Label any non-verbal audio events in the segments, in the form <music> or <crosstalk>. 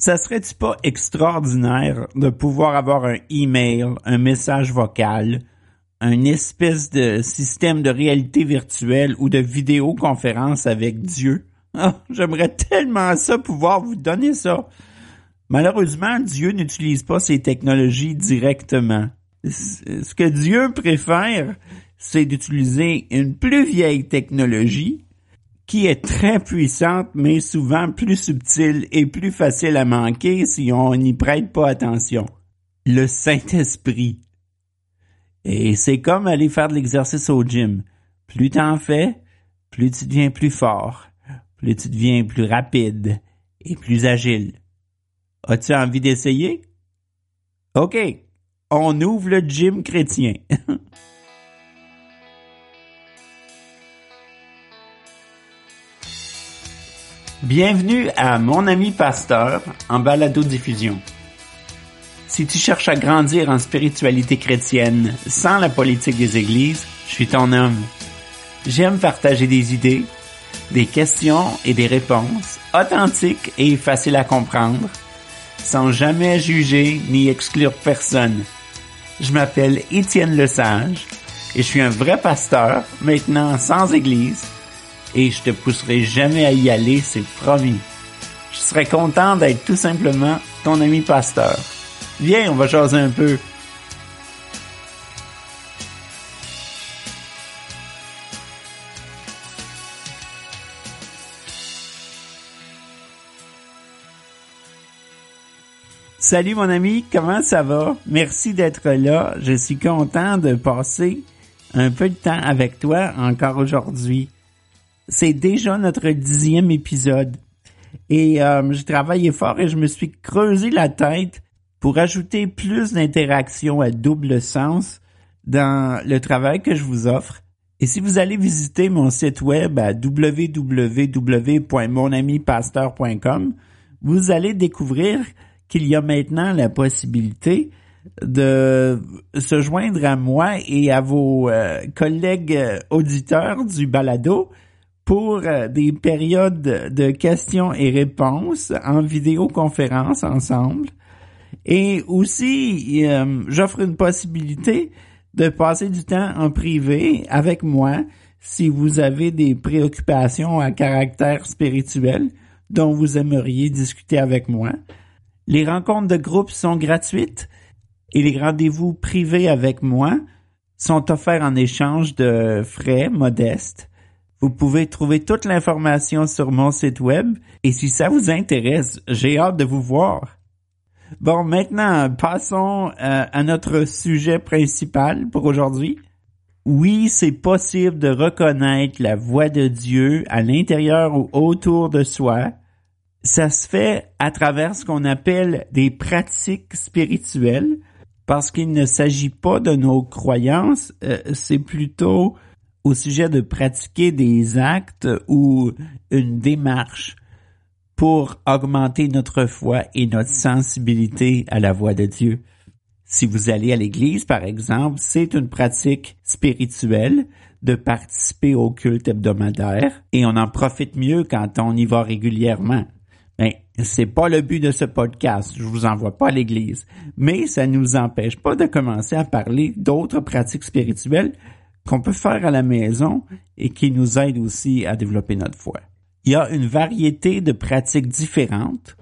Ça serait-tu pas extraordinaire de pouvoir avoir un email, un message vocal, un espèce de système de réalité virtuelle ou de vidéoconférence avec Dieu? Ah, j'aimerais tellement ça pouvoir vous donner ça. Malheureusement, Dieu n'utilise pas ces technologies directement. Ce que Dieu préfère, c'est d'utiliser une plus vieille technologie qui est très puissante, mais souvent plus subtile et plus facile à manquer si on n'y prête pas attention. Le Saint-Esprit. Et c'est comme aller faire de l'exercice au gym. Plus t'en fais, plus tu deviens plus fort, plus tu deviens plus rapide et plus agile. As-tu envie d'essayer? OK, on ouvre le gym chrétien. <laughs> Bienvenue à Mon ami pasteur en balado diffusion. Si tu cherches à grandir en spiritualité chrétienne sans la politique des églises, je suis ton homme. J'aime partager des idées, des questions et des réponses authentiques et faciles à comprendre, sans jamais juger ni exclure personne. Je m'appelle Étienne Lesage et je suis un vrai pasteur, maintenant sans église, et je te pousserai jamais à y aller, c'est promis. Je serais content d'être tout simplement ton ami pasteur. Viens, on va jaser un peu. Salut mon ami, comment ça va? Merci d'être là. Je suis content de passer un peu de temps avec toi encore aujourd'hui. C'est déjà notre dixième épisode. Et euh, j'ai travaillé fort et je me suis creusé la tête pour ajouter plus d'interactions à double sens dans le travail que je vous offre. Et si vous allez visiter mon site web à www.monamipasteur.com, vous allez découvrir qu'il y a maintenant la possibilité de se joindre à moi et à vos euh, collègues euh, auditeurs du balado pour euh, des périodes de questions et réponses en vidéoconférence ensemble. Et aussi, j'offre une possibilité de passer du temps en privé avec moi si vous avez des préoccupations à caractère spirituel dont vous aimeriez discuter avec moi. Les rencontres de groupe sont gratuites et les rendez-vous privés avec moi sont offerts en échange de frais modestes. Vous pouvez trouver toute l'information sur mon site web et si ça vous intéresse, j'ai hâte de vous voir. Bon, maintenant, passons euh, à notre sujet principal pour aujourd'hui. Oui, c'est possible de reconnaître la voix de Dieu à l'intérieur ou autour de soi ça se fait à travers ce qu'on appelle des pratiques spirituelles, parce qu'il ne s'agit pas de nos croyances, euh, c'est plutôt au sujet de pratiquer des actes ou une démarche pour augmenter notre foi et notre sensibilité à la voix de Dieu. Si vous allez à l'église, par exemple, c'est une pratique spirituelle de participer au culte hebdomadaire et on en profite mieux quand on y va régulièrement. Ben, c'est pas le but de ce podcast. Je vous envoie pas à l'église. Mais ça ne nous empêche pas de commencer à parler d'autres pratiques spirituelles qu'on peut faire à la maison et qui nous aident aussi à développer notre foi. Il y a une variété de pratiques différentes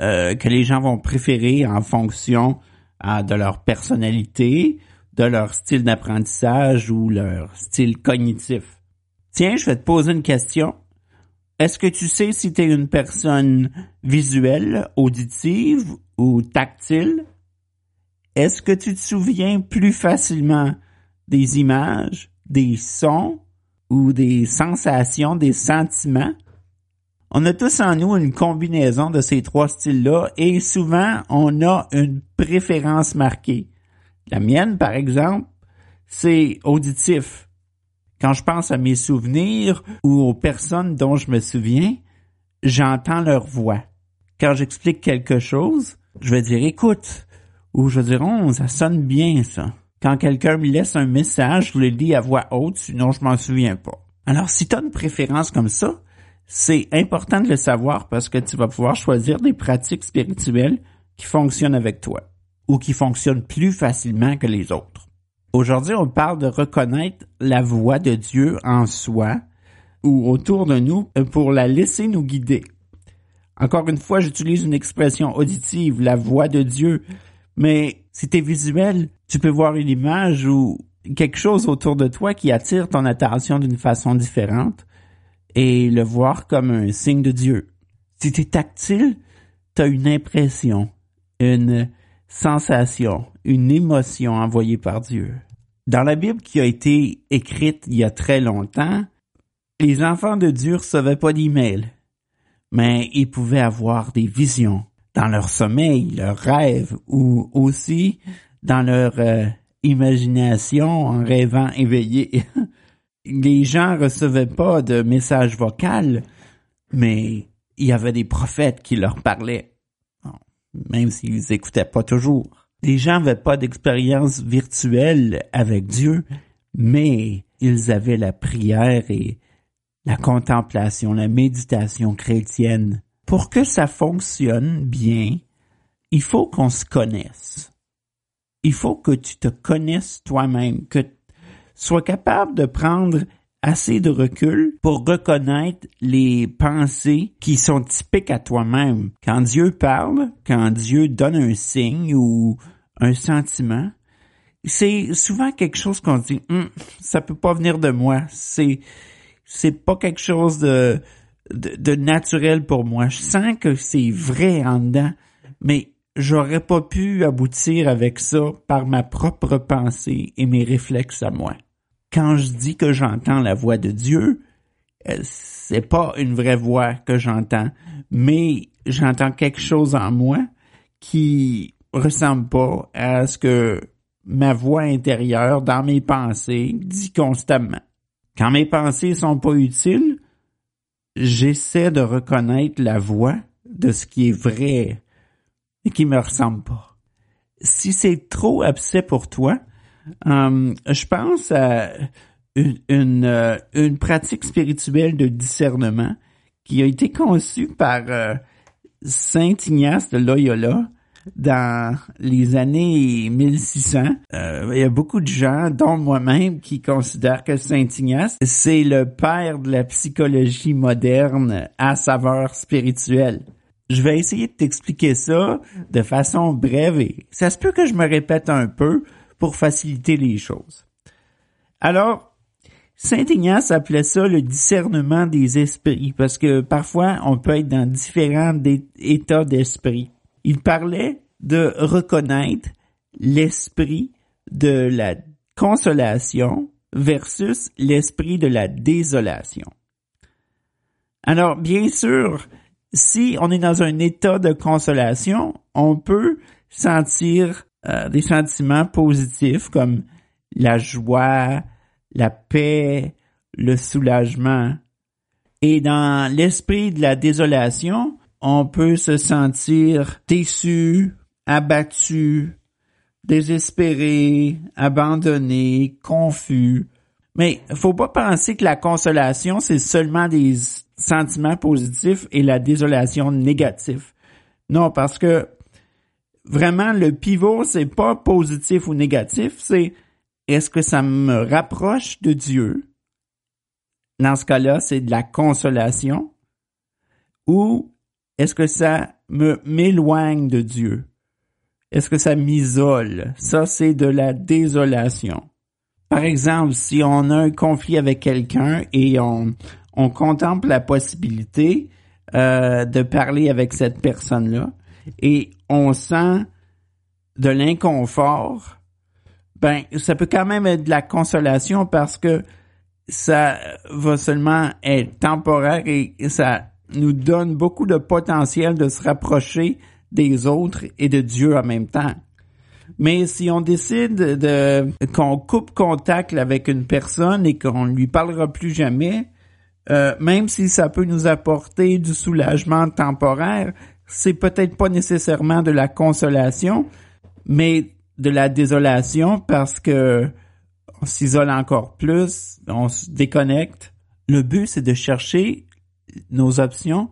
euh, que les gens vont préférer en fonction euh, de leur personnalité, de leur style d'apprentissage ou leur style cognitif. Tiens, je vais te poser une question. Est-ce que tu sais si tu es une personne visuelle, auditive ou tactile? Est-ce que tu te souviens plus facilement des images, des sons ou des sensations, des sentiments? On a tous en nous une combinaison de ces trois styles-là et souvent on a une préférence marquée. La mienne, par exemple, c'est auditif. Quand je pense à mes souvenirs ou aux personnes dont je me souviens, j'entends leur voix. Quand j'explique quelque chose, je vais dire écoute, ou je vais dire oh, ça sonne bien ça. Quand quelqu'un me laisse un message, je le lis à voix haute, sinon je m'en souviens pas. Alors si tu as une préférence comme ça, C'est important de le savoir parce que tu vas pouvoir choisir des pratiques spirituelles qui fonctionnent avec toi ou qui fonctionnent plus facilement que les autres. Aujourd'hui, on parle de reconnaître la voix de Dieu en soi ou autour de nous pour la laisser nous guider. Encore une fois, j'utilise une expression auditive, la voix de Dieu, mais si tu es visuel, tu peux voir une image ou quelque chose autour de toi qui attire ton attention d'une façon différente et le voir comme un signe de Dieu. Si tu es tactile, tu as une impression, une sensation, une émotion envoyée par Dieu. Dans la Bible qui a été écrite il y a très longtemps, les enfants de Dieu recevaient pas d'email, mais ils pouvaient avoir des visions dans leur sommeil, leurs rêves ou aussi dans leur euh, imagination en rêvant éveillé. <laughs> les gens recevaient pas de messages vocaux, mais il y avait des prophètes qui leur parlaient même s'ils écoutaient pas toujours. Les gens n'avaient pas d'expérience virtuelle avec Dieu, mais ils avaient la prière et la contemplation, la méditation chrétienne. Pour que ça fonctionne bien, il faut qu'on se connaisse. Il faut que tu te connaisses toi-même, que tu sois capable de prendre assez de recul pour reconnaître les pensées qui sont typiques à toi-même. Quand Dieu parle, quand Dieu donne un signe ou un sentiment, c'est souvent quelque chose qu'on dit, hum, ça peut pas venir de moi. C'est, c'est pas quelque chose de, de, naturel pour moi. Je sens que c'est vrai en dedans, mais j'aurais pas pu aboutir avec ça par ma propre pensée et mes réflexes à moi quand je dis que j'entends la voix de Dieu, euh, c'est pas une vraie voix que j'entends, mais j'entends quelque chose en moi qui ressemble pas à ce que ma voix intérieure dans mes pensées dit constamment. Quand mes pensées sont pas utiles, j'essaie de reconnaître la voix de ce qui est vrai et qui me ressemble pas. Si c'est trop abcès pour toi, euh, je pense à une, euh, une, pratique spirituelle de discernement qui a été conçue par euh, Saint Ignace de Loyola dans les années 1600. il y a beaucoup de gens, dont moi-même, qui considèrent que Saint Ignace, c'est le père de la psychologie moderne à saveur spirituelle. Je vais essayer de t'expliquer ça de façon brève et ça se peut que je me répète un peu, pour faciliter les choses. Alors, Saint Ignace appelait ça le discernement des esprits parce que parfois on peut être dans différents états d'esprit. Il parlait de reconnaître l'esprit de la consolation versus l'esprit de la désolation. Alors, bien sûr, si on est dans un état de consolation, on peut sentir euh, des sentiments positifs comme la joie, la paix, le soulagement. Et dans l'esprit de la désolation, on peut se sentir déçu, abattu, désespéré, abandonné, confus. Mais faut pas penser que la consolation, c'est seulement des sentiments positifs et la désolation négative. Non, parce que vraiment le pivot, c'est pas positif ou négatif, c'est est-ce que ça me rapproche de Dieu? Dans ce cas-là, c'est de la consolation. Ou est-ce que ça me m'éloigne de Dieu? Est-ce que ça m'isole? Ça, c'est de la désolation. Par exemple, si on a un conflit avec quelqu'un et on, on contemple la possibilité euh, de parler avec cette personne-là, et on sent de l'inconfort, ben ça peut quand même être de la consolation parce que ça va seulement être temporaire et ça nous donne beaucoup de potentiel de se rapprocher des autres et de Dieu en même temps. Mais si on décide de qu'on coupe contact avec une personne et qu'on ne lui parlera plus jamais, euh, même si ça peut nous apporter du soulagement temporaire, c'est peut-être pas nécessairement de la consolation, mais de la désolation parce que on s'isole encore plus, on se déconnecte. Le but, c'est de chercher nos options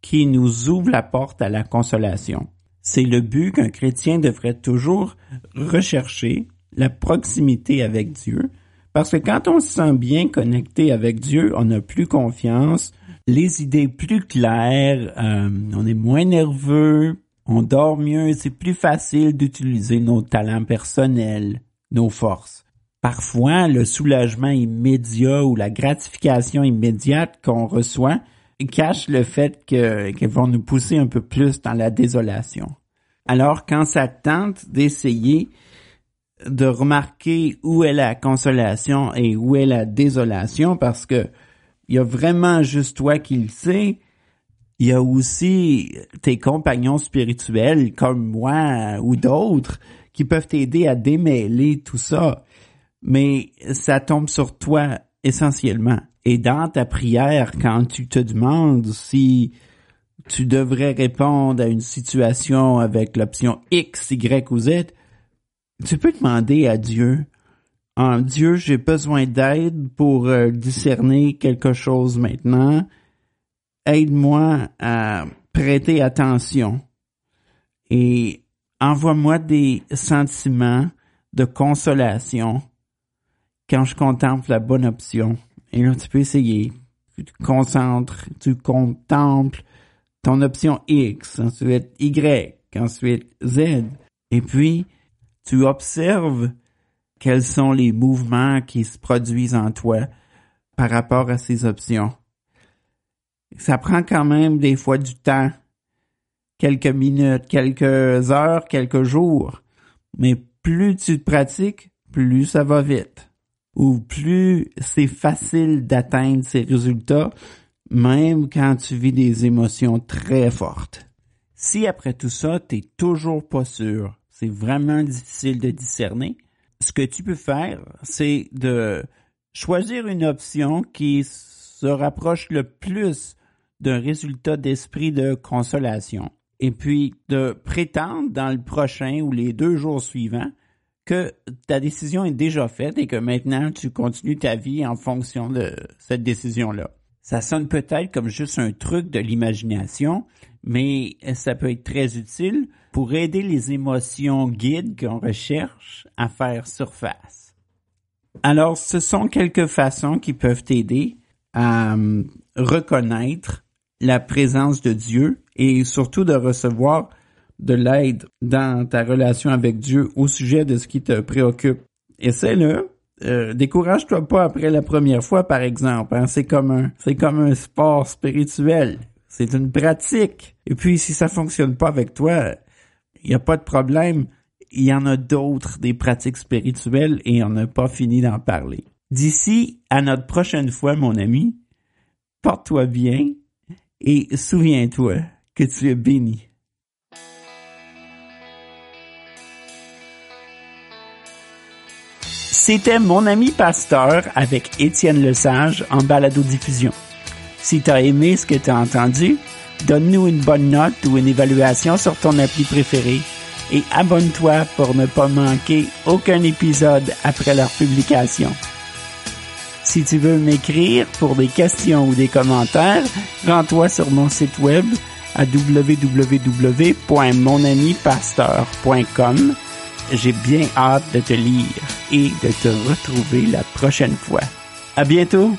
qui nous ouvrent la porte à la consolation. C'est le but qu'un chrétien devrait toujours rechercher, la proximité avec Dieu, parce que quand on se sent bien connecté avec Dieu, on a plus confiance, les idées plus claires, euh, on est moins nerveux, on dort mieux, c'est plus facile d'utiliser nos talents personnels, nos forces. Parfois, le soulagement immédiat ou la gratification immédiate qu'on reçoit cache le fait qu'elles vont nous pousser un peu plus dans la désolation. Alors, quand ça tente d'essayer de remarquer où est la consolation et où est la désolation, parce que il y a vraiment juste toi qui le sais, il y a aussi tes compagnons spirituels comme moi ou d'autres qui peuvent t'aider à démêler tout ça. Mais ça tombe sur toi essentiellement. Et dans ta prière, quand tu te demandes si tu devrais répondre à une situation avec l'option X, Y ou Z, tu peux demander à Dieu, en Dieu, j'ai besoin d'aide pour euh, discerner quelque chose maintenant aide-moi à prêter attention et envoie-moi des sentiments de consolation quand je contemple la bonne option. Et là, tu peux essayer. Tu concentres, tu contemples ton option X, ensuite Y, ensuite Z. Et puis, tu observes quels sont les mouvements qui se produisent en toi par rapport à ces options ça prend quand même des fois du temps, quelques minutes, quelques heures, quelques jours. Mais plus tu pratiques, plus ça va vite. Ou plus c'est facile d'atteindre ces résultats, même quand tu vis des émotions très fortes. Si après tout ça, t'es toujours pas sûr, c'est vraiment difficile de discerner, ce que tu peux faire, c'est de choisir une option qui se rapproche le plus d'un résultat d'esprit de consolation. Et puis de prétendre dans le prochain ou les deux jours suivants ta décision est déjà faite et que maintenant tu continues ta vie en fonction de cette décision-là. Ça sonne peut-être comme juste un truc de l'imagination, mais ça peut être très utile pour aider les émotions guides qu'on recherche à faire surface. Alors, ce sont quelques façons qui peuvent t'aider à hum, reconnaître la présence de Dieu et surtout de recevoir de l'aide dans ta relation avec Dieu au sujet de ce qui te préoccupe. Essaie-le. Euh, décourage-toi pas après la première fois, par exemple. Hein. C'est comme un, c'est comme un sport spirituel. C'est une pratique. Et puis, si ça fonctionne pas avec toi, il n'y a pas de problème. Il y en a d'autres, des pratiques spirituelles, et on n'a pas fini d'en parler. D'ici à notre prochaine fois, mon ami, porte-toi bien, et souviens-toi que tu es béni. C'était mon ami pasteur avec Étienne Lesage en balado-diffusion. Si tu as aimé ce que tu as entendu, donne-nous une bonne note ou une évaluation sur ton appli préféré et abonne-toi pour ne pas manquer aucun épisode après leur publication. Si tu veux m'écrire pour des questions ou des commentaires, rends-toi sur mon site web à www.monamipasteur.com. J'ai bien hâte de te lire et de te retrouver la prochaine fois. À bientôt!